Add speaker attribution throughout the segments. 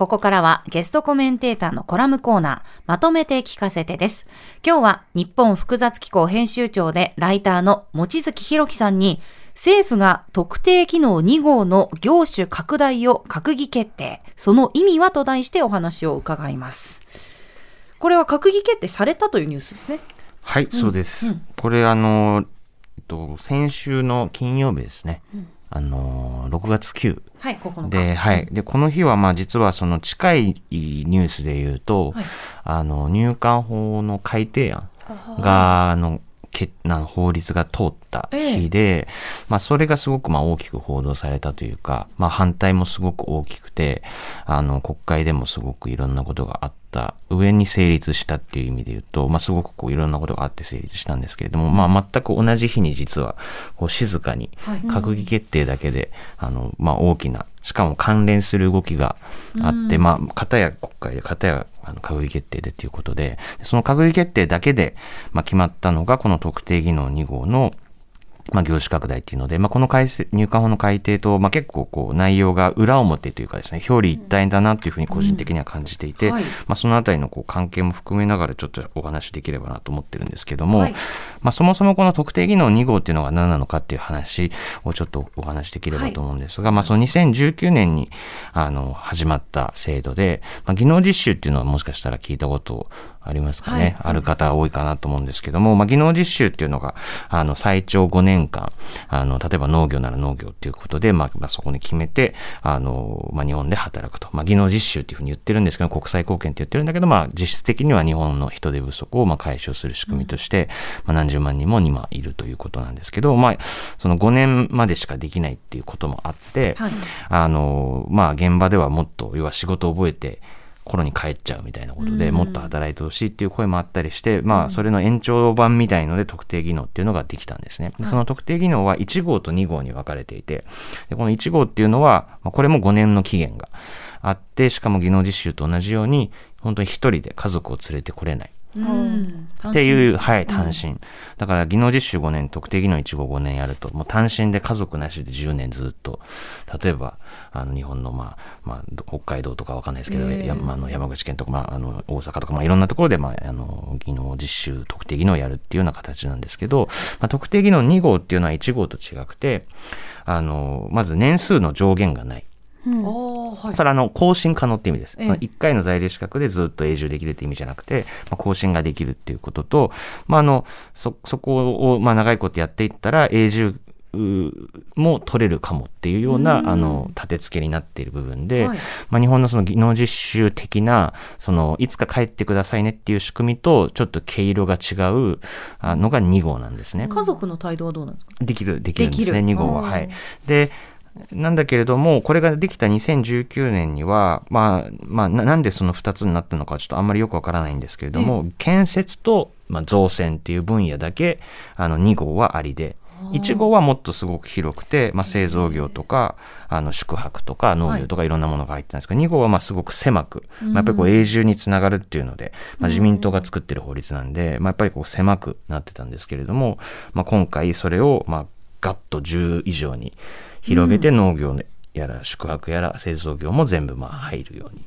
Speaker 1: ここからはゲストコメンテーターのコラムコーナー、まとめて聞かせてです。今日は日本複雑機構編集長でライターの望月博樹さんに、政府が特定機能2号の業種拡大を閣議決定。その意味はと題してお話を伺います。これは閣議決定されたというニュースですね。
Speaker 2: はい、そうです。
Speaker 1: うん
Speaker 2: これ、あの、えっと、先週の金曜日ですね。あの、6月9。
Speaker 1: はい、ここの
Speaker 2: で、はい。で、この日は、まあ、実はその近いニュースで言うと、
Speaker 1: はい
Speaker 2: あの、入管法の改定案が、あの、けな法律が通った日で、まあ、それがすごくまあ大きく報道されたというか、まあ、反対もすごく大きくて、あの、国会でもすごくいろんなことがあった上に成立したっていう意味で言うと、まあ、すごくこういろんなことがあって成立したんですけれども、まあ、全く同じ日に実は、こう静かに
Speaker 1: はい。
Speaker 2: 閣議決定だけで、あの、まあ、大きな、しかも関連する動きがあって、まあ、片や国会で、片やあの閣議決定でということで、その閣議決定だけで、まあ、決まったのが、この特定技能2号の、まあ、業種拡大っていうので、まあ、この改正、入管法の改定と、まあ、結構こう内容が裏表というかですね、表裏一体だなっていうふうに個人的には感じていて、
Speaker 1: うんはい
Speaker 2: まあ、そのあたりのこう関係も含めながらちょっとお話しできればなと思ってるんですけども、
Speaker 1: はい
Speaker 2: まあ、そもそもこの特定技能2号っていうのが何なのかっていう話をちょっとお話しできればと思うんですが、まあ、その2019年にあの始まった制度で、まあ、技能実習っていうのはもしかしたら聞いたことありますかね、
Speaker 1: はい
Speaker 2: ある方多いかなと思うんですけども、まあ、技能実習っていうのがあの最長5年間あの例えば農業なら農業っていうことで、まあまあ、そこに決めてあの、まあ、日本で働くと、まあ、技能実習っていうふうに言ってるんですけど国際貢献って言ってるんだけど、まあ、実質的には日本の人手不足をまあ解消する仕組みとして、まあ、何十万人も今いるということなんですけど、まあ、その5年までしかできないっていうこともあって、
Speaker 1: はい。
Speaker 2: あの、まあ、現場ではもっと、要は仕事を覚えて、頃に帰っちゃうみたいなことで、
Speaker 1: うん
Speaker 2: もっと働いてほしいっていう声もあったりして、まあ、それの延長版みたいので特定技能っていうのができたんですね。でその特定技能は1号と2号に分かれていて、でこの1号っていうのは、まあこれも5年の期限があって、しかも技能実習と同じように、本当に一人で家族を連れてこれない。
Speaker 1: うん。
Speaker 2: っていう、はい、単身。だから、技能実習5年、特定技能1号5年やると、もう単身で家族なしで10年ずっと、例えば、あの、日本の、まあ、まあ、ど北海道とかわかんないですけど、
Speaker 1: ええ
Speaker 2: やまああの山口県とか、まあ、あの、大阪とか、まあ、いろんなところで、まあ、あの、技能実習、特定技能をやるっていうような形なんですけど、まあ、特定技能2号っていうのは1号と違くて、あの、まず年数の上限がない。
Speaker 1: うん
Speaker 2: それはあの更新可能って意味です。
Speaker 1: ええ
Speaker 2: その1回の在留資格でずっと永住できるって意味じゃなくて、まあ、更新ができるっていうことと、まあ、あのそそこをまあ長いことやっていったら永住うも取れるかもっていうような、
Speaker 1: うん
Speaker 2: あの立て付けになっている部分で、
Speaker 1: はい
Speaker 2: まあ、日本のその技能実習的なそのいつか帰ってくださいねっていう仕組みとちょっと毛色が違うあのが2号なんですね。
Speaker 1: 家族の態度はどうなんですか？
Speaker 2: できる、できるんですね、
Speaker 1: できる
Speaker 2: 2号は。はい。で、なんだけれども、これができた2019年には、まあ、まあ、ななんでその2つになったのかちょっとあんまりよくわからないんですけれども、建設と、まあ、造船っていう分野だけ、あの、2号はありで、1号はもっとすごく広くて、まあ、製造業とか、あの、宿泊とか農業とかい。ろんなものが入ってたんですけど、2号はまあすごく狭く、まあ、やっぱりこう永住につながるっていうので、まあ、自民党が作ってる法律なんで、まあ、やっぱりこう狭くなってたんですけれども、まあ、今回それを、まあ、ガッと10以上に広げて農業やら宿泊やら製造業も全部まあ入るように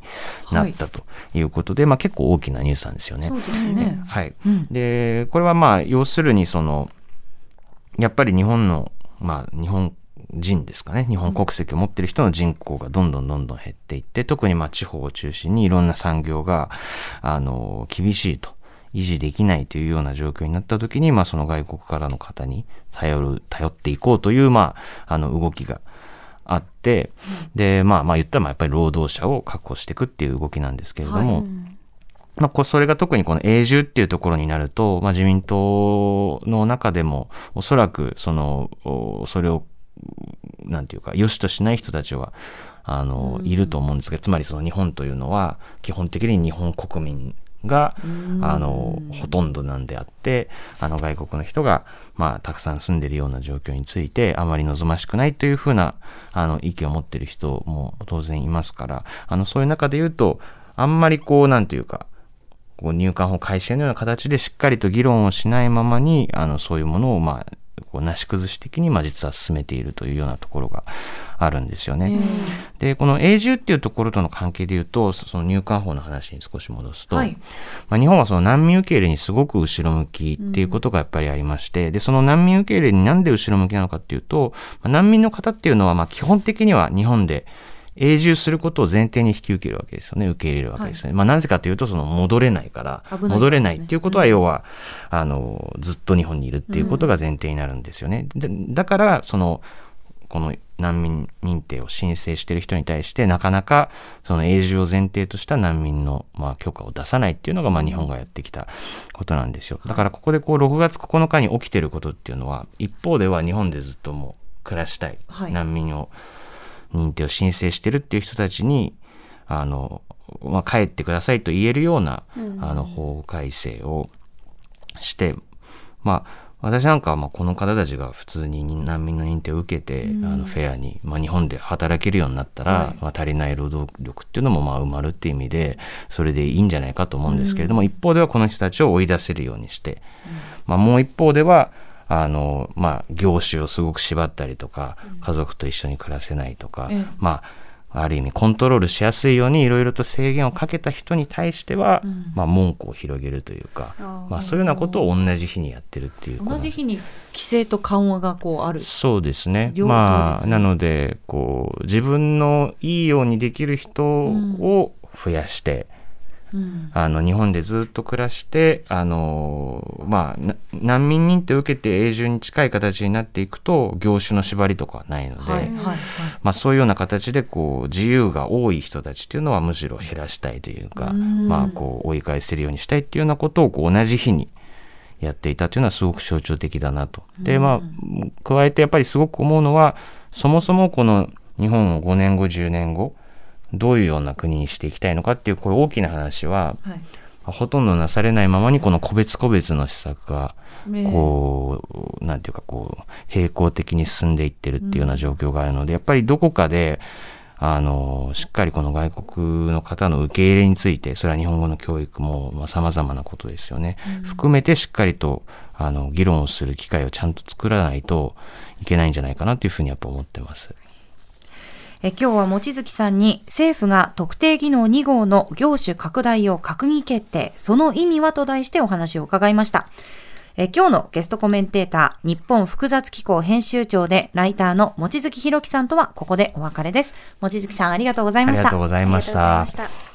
Speaker 2: なったということで、まあ結構大きなニュースなんですよね。
Speaker 1: ね
Speaker 2: はい。
Speaker 1: うん
Speaker 2: で、これはまあ、要するにその、やっぱり日本の、まあ、日本人ですかね。日本国籍を持ってる人の人口がどんどんどんどん減っていって、特にまあ地方を中心にいろんな産業が、あの、厳しいと。維持できないというような状況になった時に、まあその外国からの方に頼る、頼っていこうという、まあ、あの動きがあって、で、まあまあ言ったらまあやっぱり労働者を確保していくっていう動きなんですけれども、
Speaker 1: はい。
Speaker 2: まあ、こそれが特にこの永住っていうところになると、まあ、自民党の中でも、おそらく、その、おそれを、なんていうか、良しとしない人たちは、あの、いると思うんですが、つまりその日本というのは、基本的に日本国民が、あの、ほとんどなんであって、あの、外国の人が、まあ、たくさん住んでるような状況について、あまり望ましくないというふうな、あの、意見を持ってる人も当然いますから、あの、そういう中で言うと、あんまりこう、なんていうか、こう入管法改正のような形でしっかりと議論をしないままに、あの、そういうものを、まあ、こうなし崩し的にまあ実は進めているというようなところがあるんですよね。でこの永住っていうところとの関係でいうとその入管法の話に少し戻すと、はい、まあ、日本はその難民受け入れにすごく後ろ向きっていうことがやっぱりありまして、でその難民受け入れになんで後ろ向きなのかっていうと、まあ、難民の方っていうのはまあ基本的には日本で永住することを前提に引き受けるわけですよね。受け入れるわけですよね。はい、まあなぜかというと、その戻れないから、ね、戻れないっていうことは、要は、うん、あの、ずっと日本にいるっていうことが前提になるんですよね。でだから、その、この難民認定を申請している人に対してなかなかその永住を前提とした難民のまあ許可を出さないっていうのがまあ日本がやってきたことなんですよ。だからここでこう6月9日に起きてることっていうのは一方では日本でずっともう暮らしたい、難民を認定を申請してるっていう人たちにあの、まあ、帰ってくださいと言えるような、あの法改正をしてまあ私なんかはまあこの方たちが普通に難民の認定を受けて、うん、あのフェアに、まあ、日本で働けるようになったら、はい、まあ、足りない労働力っていうのもまあ埋まるっていう意味でそれでいいんじゃないかと思うんですけれども、うん、一方ではこの人たちを追い出せるようにして、うん、まあ、もう一方ではあの、まあ、業種をすごく縛ったりとか、家族と一緒に暮らせないとか、まあある意味コントロールしやすいようにいろいろと制限をかけた人に対しては、うん、まあ、門戸を広げるというか、まあ、そういうようなことを同じ日にやってるっていう
Speaker 1: 同じ日に規制と緩和がこうある。
Speaker 2: そうですね。まあなのでこう自分のいいようにできる人を増やして、あの日本でずっと暮らしてあの、まあ、難民認定を受けて永住に近い形になっていくと業種の縛りとかはないので、はいはい、まあ、そういうような形でこう自由が多い人たちっていうのはむしろ減らしたいというか、まあ、こう追い返せるようにしたいっていうようなことをこう同じ日にやっていたというのはすごく象徴的だなと。でまあ加えてやっぱりすごく思うのはそもそもこの日本を5年後10年後どういうような国にしていきたいのかっていうこれ大きな話は、はい、ほとんどなされないままにこの個別個別の施策がこう、なんていうかこう平行的に進んでいってるっていうような状況があるので、やっぱりどこかであのしっかりこの外国の方の受け入れについてそれは日本語の教育もさまざ、まなことですよね、うん、含めてしっかりとあの議論をする機会をちゃんと作らないといけないんじゃないかなというふうにやっぱ思ってます。
Speaker 1: え今日は望月さんに政府が特定技能2号の業種拡大を閣議決定、その意味はと題してお話を伺いました。え今日のゲストコメンテーター、日本複雑機構編集長でライターの望月弘樹さんとはここでお別れです。望月さんありがとうございました。あり
Speaker 2: がとうございました。